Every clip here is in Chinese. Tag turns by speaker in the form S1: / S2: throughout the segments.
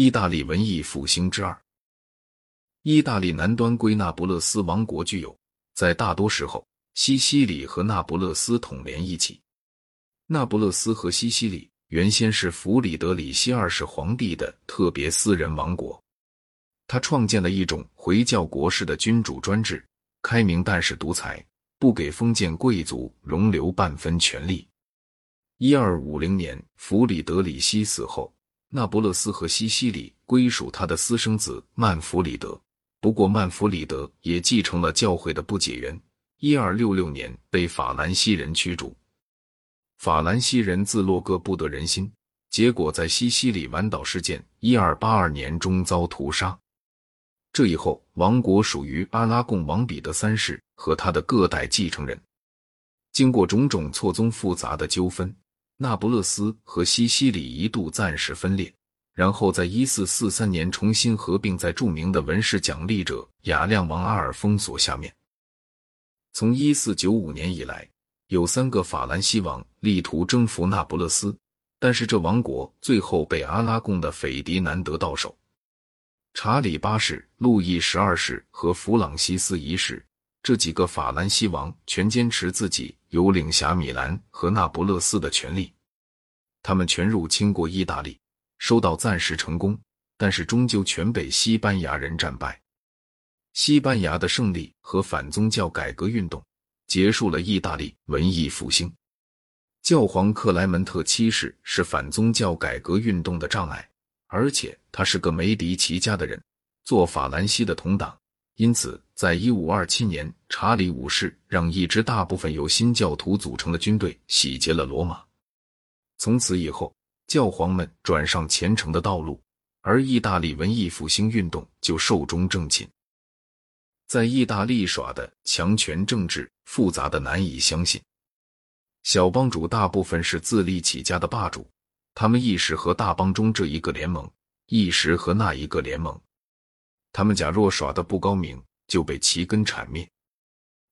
S1: 意大利文艺复兴之二。意大利南端归那不勒斯王国具有，在大多时候，西西里和那不勒斯统连一起。那不勒斯和西西里原先是弗里德里希二世皇帝的特别私人王国，他创建了一种回教国式的君主专制，开明但是独裁，不给封建贵族容留半分权利。一二五零年，弗里德里希死后，那不勒斯和西西里归属他的私生子曼弗里德。不过，曼弗里德也继承了教会的不解缘。一二六六年，被法兰西人驱逐。法兰西人自洛哥不得人心，结果在西西里湾岛事件一二八二年中遭屠杀。这以后，王国属于阿拉贡王彼得三世和他的各代继承人。经过种种错综复杂的纠纷。那不勒斯和西西里一度暂时分裂，然后在一四四三年重新合并在著名的文士奖励者雅亮王阿尔封索下面。从一四九五年以来，有三个法兰西王力图征服那不勒斯，但是这王国最后被阿拉贡的斐迪南德到手。查理八世、路易十二世和弗朗西斯一世这几个法兰西王全坚持自己。有领辖米兰和那不勒斯的权利，他们全入侵过意大利，收到暂时成功，但是终究全被西班牙人战败。西班牙的胜利和反宗教改革运动结束了意大利文艺复兴。教皇克莱门特七世是反宗教改革运动的障碍，而且他是个梅迪奇家的人，做法兰西的同党。因此，在一五二七年，查理五世让一支大部分由新教徒组成的军队洗劫了罗马。从此以后，教皇们转上虔诚的道路，而意大利文艺复兴运动就寿终正寝。在意大利耍的强权政治复杂的难以相信，小帮主大部分是自立起家的霸主，他们一时和大帮中这一个联盟，一时和那一个联盟。他们假若耍的不高明，就被齐根铲灭。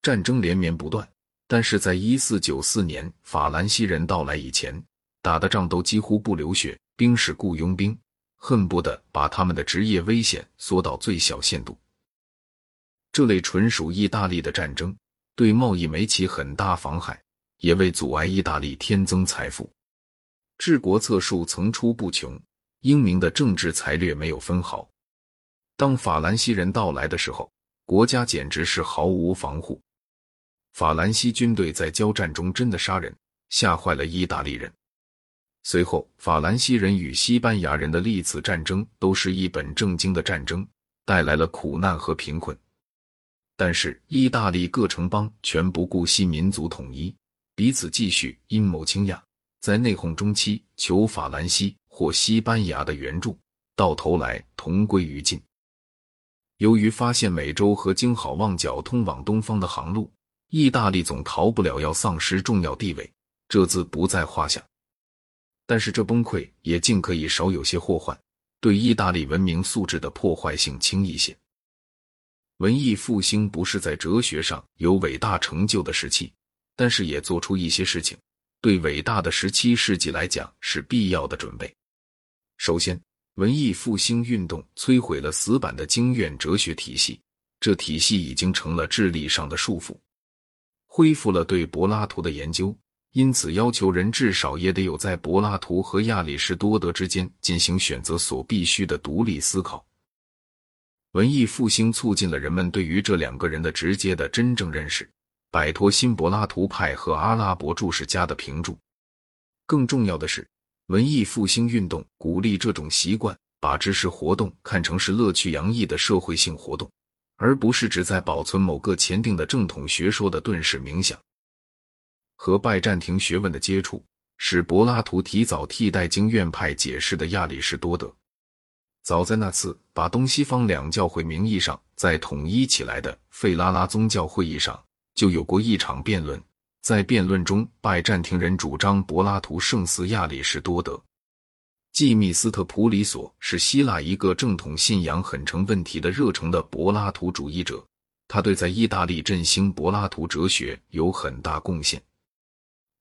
S1: 战争连绵不断，但是在一四九四年法兰西人到来以前，打的仗都几乎不流血，兵是雇佣兵，恨不得把他们的职业危险缩到最小限度。这类纯属意大利的战争，对贸易没起很大妨害，也为阻碍意大利添增财富。治国策术层出不穷，英明的政治才略没有分毫。当法兰西人到来的时候，国家简直是毫无防护。法兰西军队在交战中真的杀人，吓坏了意大利人。随后，法兰西人与西班牙人的历次战争都是一本正经的战争，带来了苦难和贫困。但是，意大利各城邦全不顾惜民族统一，彼此继续阴谋倾轧，在内讧中期求法兰西或西班牙的援助，到头来同归于尽。由于发现美洲和经好望角通往东方的航路，意大利总逃不了要丧失重要地位，这自不在话下。但是这崩溃也尽可以少有些祸患，对意大利文明素质的破坏性轻一些。文艺复兴不是在哲学上有伟大成就的时期，但是也做出一些事情，对伟大的十七世纪来讲是必要的准备。首先。文艺复兴运动摧毁了死板的经院哲学体系，这体系已经成了智力上的束缚。恢复了对柏拉图的研究，因此要求人至少也得有在柏拉图和亚里士多德之间进行选择所必须的独立思考。文艺复兴促进了人们对于这两个人的直接的真正认识，摆脱新柏拉图派和阿拉伯注释家的评注。更重要的是。文艺复兴运动鼓励这种习惯，把知识活动看成是乐趣洋溢的社会性活动，而不是只在保存某个前定的正统学说的遁世冥想。和拜占庭学问的接触，使柏拉图提早替代经院派解释的亚里士多德。早在那次把东西方两教会名义上再统一起来的费拉拉宗教会议上，就有过一场辩论。在辩论中，拜占庭人主张柏拉图胜似亚里士多德。季密斯特普里索是希腊一个正统信仰很成问题的热诚的柏拉图主义者，他对在意大利振兴柏拉图哲学有很大贡献。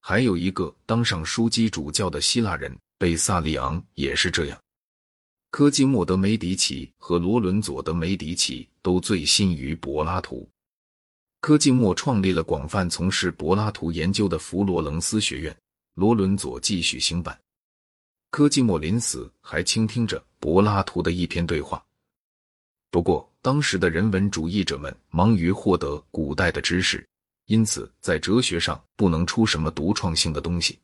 S1: 还有一个当上枢机主教的希腊人贝萨利昂也是这样。科基莫·德·梅迪奇和罗伦佐·德·梅迪奇都醉心于柏拉图。科基莫创立了广泛从事柏拉图研究的佛罗伦斯学院，罗伦佐继续兴办。科基莫临死还倾听着柏拉图的一篇对话。不过，当时的人文主义者们忙于获得古代的知识，因此在哲学上不能出什么独创性的东西。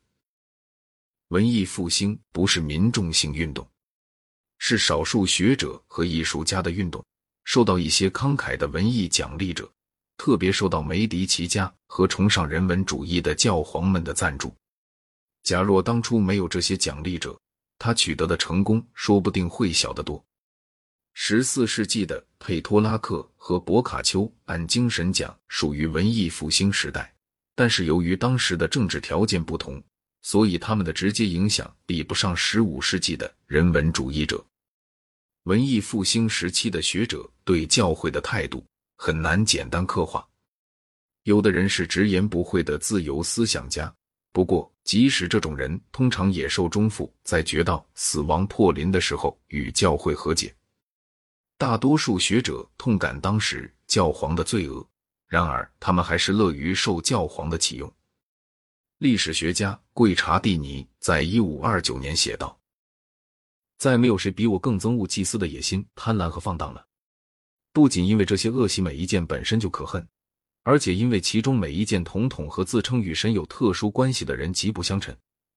S1: 文艺复兴不是民众性运动，是少数学者和艺术家的运动，受到一些慷慨的文艺奖励者，特别受到梅迪奇家和崇尚人文主义的教皇们的赞助。假若当初没有这些奖励者，他取得的成功说不定会小得多。十四世纪的佩托拉克和博卡丘按精神讲属于文艺复兴时代，但是由于当时的政治条件不同。所以，他们的直接影响比不上十五世纪的人文主义者。文艺复兴时期的学者对教会的态度很难简单刻画。有的人是直言不讳的自由思想家，不过，即使这种人，通常也受中缚，在觉到死亡破临的时候与教会和解。大多数学者痛感当时教皇的罪恶，然而他们还是乐于受教皇的启用。历史学家贵查蒂尼在一五二九年写道：“再没有谁比我更憎恶祭司的野心、贪婪和放荡了。不仅因为这些恶习每一件本身就可恨，而且因为其中每一件统统和自称与神有特殊关系的人极不相称，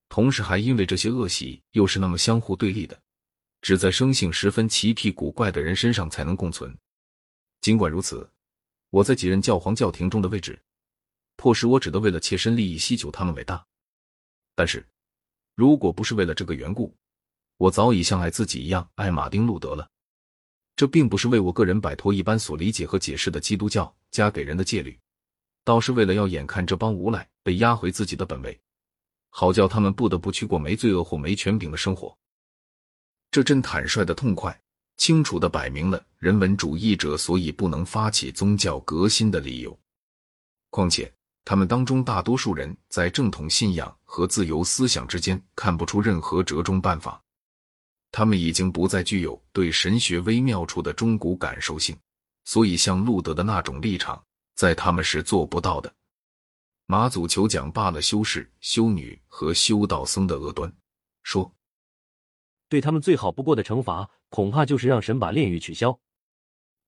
S1: 同时还因为这些恶习又是那么相互对立的，只在生性十分奇僻古怪的人身上才能共存。尽管如此，我在几任教皇教廷中的位置。”迫使我只得为了切身利益希求他们伟大，但是，如果不是为了这个缘故，我早已像爱自己一样爱马丁路德了。这并不是为我个人摆脱一般所理解和解释的基督教加给人的戒律，倒是为了要眼看这帮无赖被押回自己的本位，好叫他们不得不去过没罪恶或没权柄的生活。这真坦率的痛快，清楚的摆明了人文主义者所以不能发起宗教革新的理由。况且。他们当中大多数人在正统信仰和自由思想之间看不出任何折中办法，他们已经不再具有对神学微妙处的中古感受性，所以像路德的那种立场，在他们是做不到的。马祖求讲罢了修士、修女和修道僧的恶端，说
S2: 对他们最好不过的惩罚，恐怕就是让神把炼狱取消，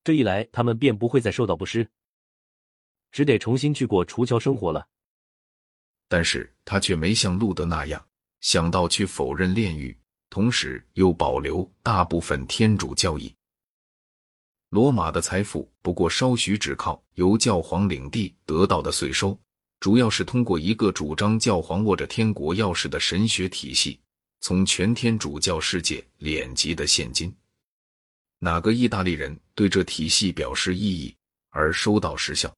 S2: 这一来，他们便不会再受到不施。只得重新去过除桥生活了，
S1: 但是他却没像路德那样想到去否认炼狱，同时又保留大部分天主教义。罗马的财富不过稍许只靠由教皇领地得到的税收，主要是通过一个主张教皇握着天国钥匙的神学体系，从全天主教世界敛集的现金。哪个意大利人对这体系表示异议而收到实效？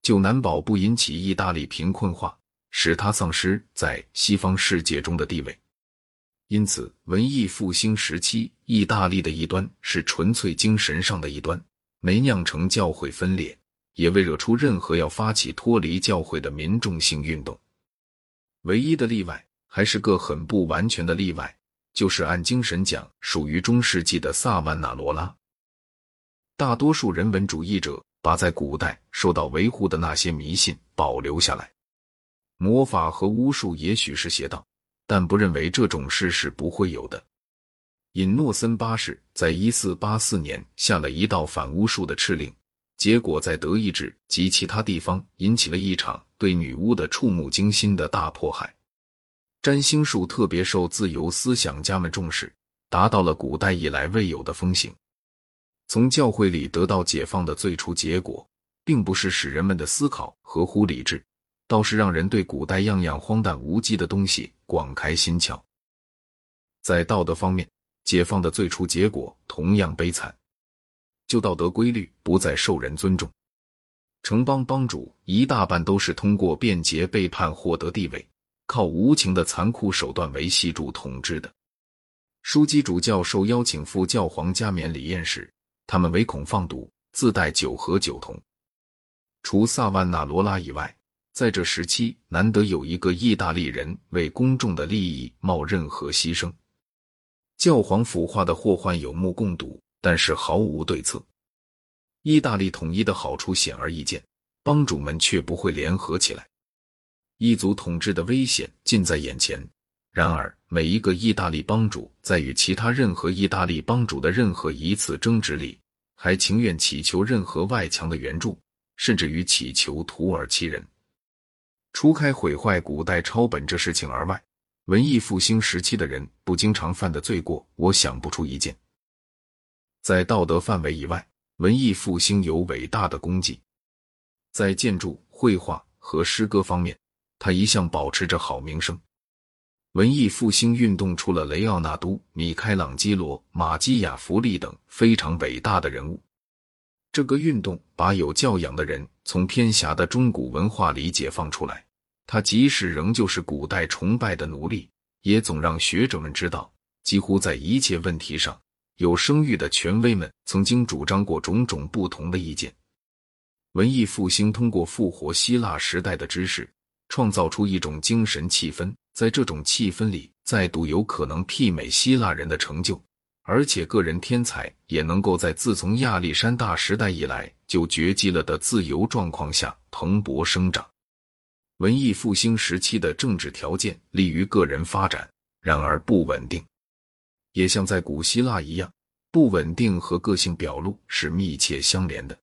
S1: 就难保不引起意大利贫困化，使他丧失在西方世界中的地位。因此，文艺复兴时期，意大利的一端是纯粹精神上的一端，没酿成教会分裂，也未惹出任何要发起脱离教会的民众性运动。唯一的例外，还是个很不完全的例外，就是按精神讲属于中世纪的萨万纳罗拉。大多数人文主义者。把在古代受到维护的那些迷信保留下来，魔法和巫术也许是邪道，但不认为这种事是不会有的。尹诺森八世在一四八四年下了一道反巫术的敕令，结果在德意志及其他地方引起了一场对女巫的触目惊心的大迫害。占星术特别受自由思想家们重视，达到了古代以来未有的风行。从教会里得到解放的最初结果，并不是使人们的思考合乎理智，倒是让人对古代样样荒诞无稽的东西广开心窍。在道德方面，解放的最初结果同样悲惨，旧道德规律不再受人尊重，城邦帮主一大半都是通过便捷背叛获得地位，靠无情的残酷手段维系住统治的。枢机主教受邀请赴教皇加冕礼宴时。他们唯恐放毒，自带酒和酒桶。除萨万纳罗拉以外，在这时期难得有一个意大利人为公众的利益冒任何牺牲。教皇腐化的祸患有目共睹，但是毫无对策。意大利统一的好处显而易见，帮主们却不会联合起来。异族统治的危险近在眼前。然而，每一个意大利帮主在与其他任何意大利帮主的任何一次争执里，还情愿祈求任何外强的援助，甚至于祈求土耳其人。除开毁坏古代抄本这事情而外，文艺复兴时期的人不经常犯的罪过，我想不出一件。在道德范围以外，文艺复兴有伟大的功绩，在建筑、绘画和诗歌方面，他一向保持着好名声。文艺复兴运动出了雷奥纳多、米开朗基罗、马基雅弗利等非常伟大的人物。这个运动把有教养的人从偏狭的中古文化里解放出来。他即使仍旧是古代崇拜的奴隶，也总让学者们知道，几乎在一切问题上，有声誉的权威们曾经主张过种种不同的意见。文艺复兴通过复活希腊时代的知识，创造出一种精神气氛，在这种气氛里，再度有可能媲美希腊人的成就，而且个人天才也能够在自从亚历山大时代以来就绝迹了的自由状况下蓬勃生长。文艺复兴时期的政治条件利于个人发展，然而不稳定，也像在古希腊一样，不稳定和个性表露是密切相连的。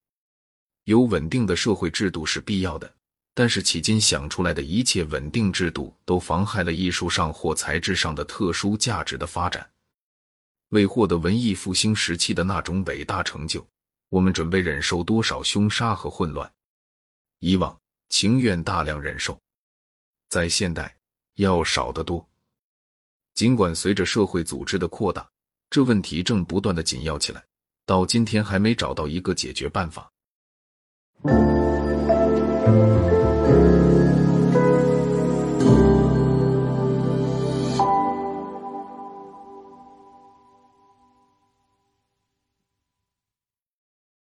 S1: 有稳定的社会制度是必要的，但是迄今想出来的一切稳定制度都妨害了艺术上或材质上的特殊价值的发展。为获得文艺复兴时期的那种伟大成就，我们准备忍受多少凶杀和混乱？以往。情愿大量忍受，在现代要少得多。尽管随着社会组织的扩大，这问题正不断的紧要起来，到今天还没找到一个解决办法。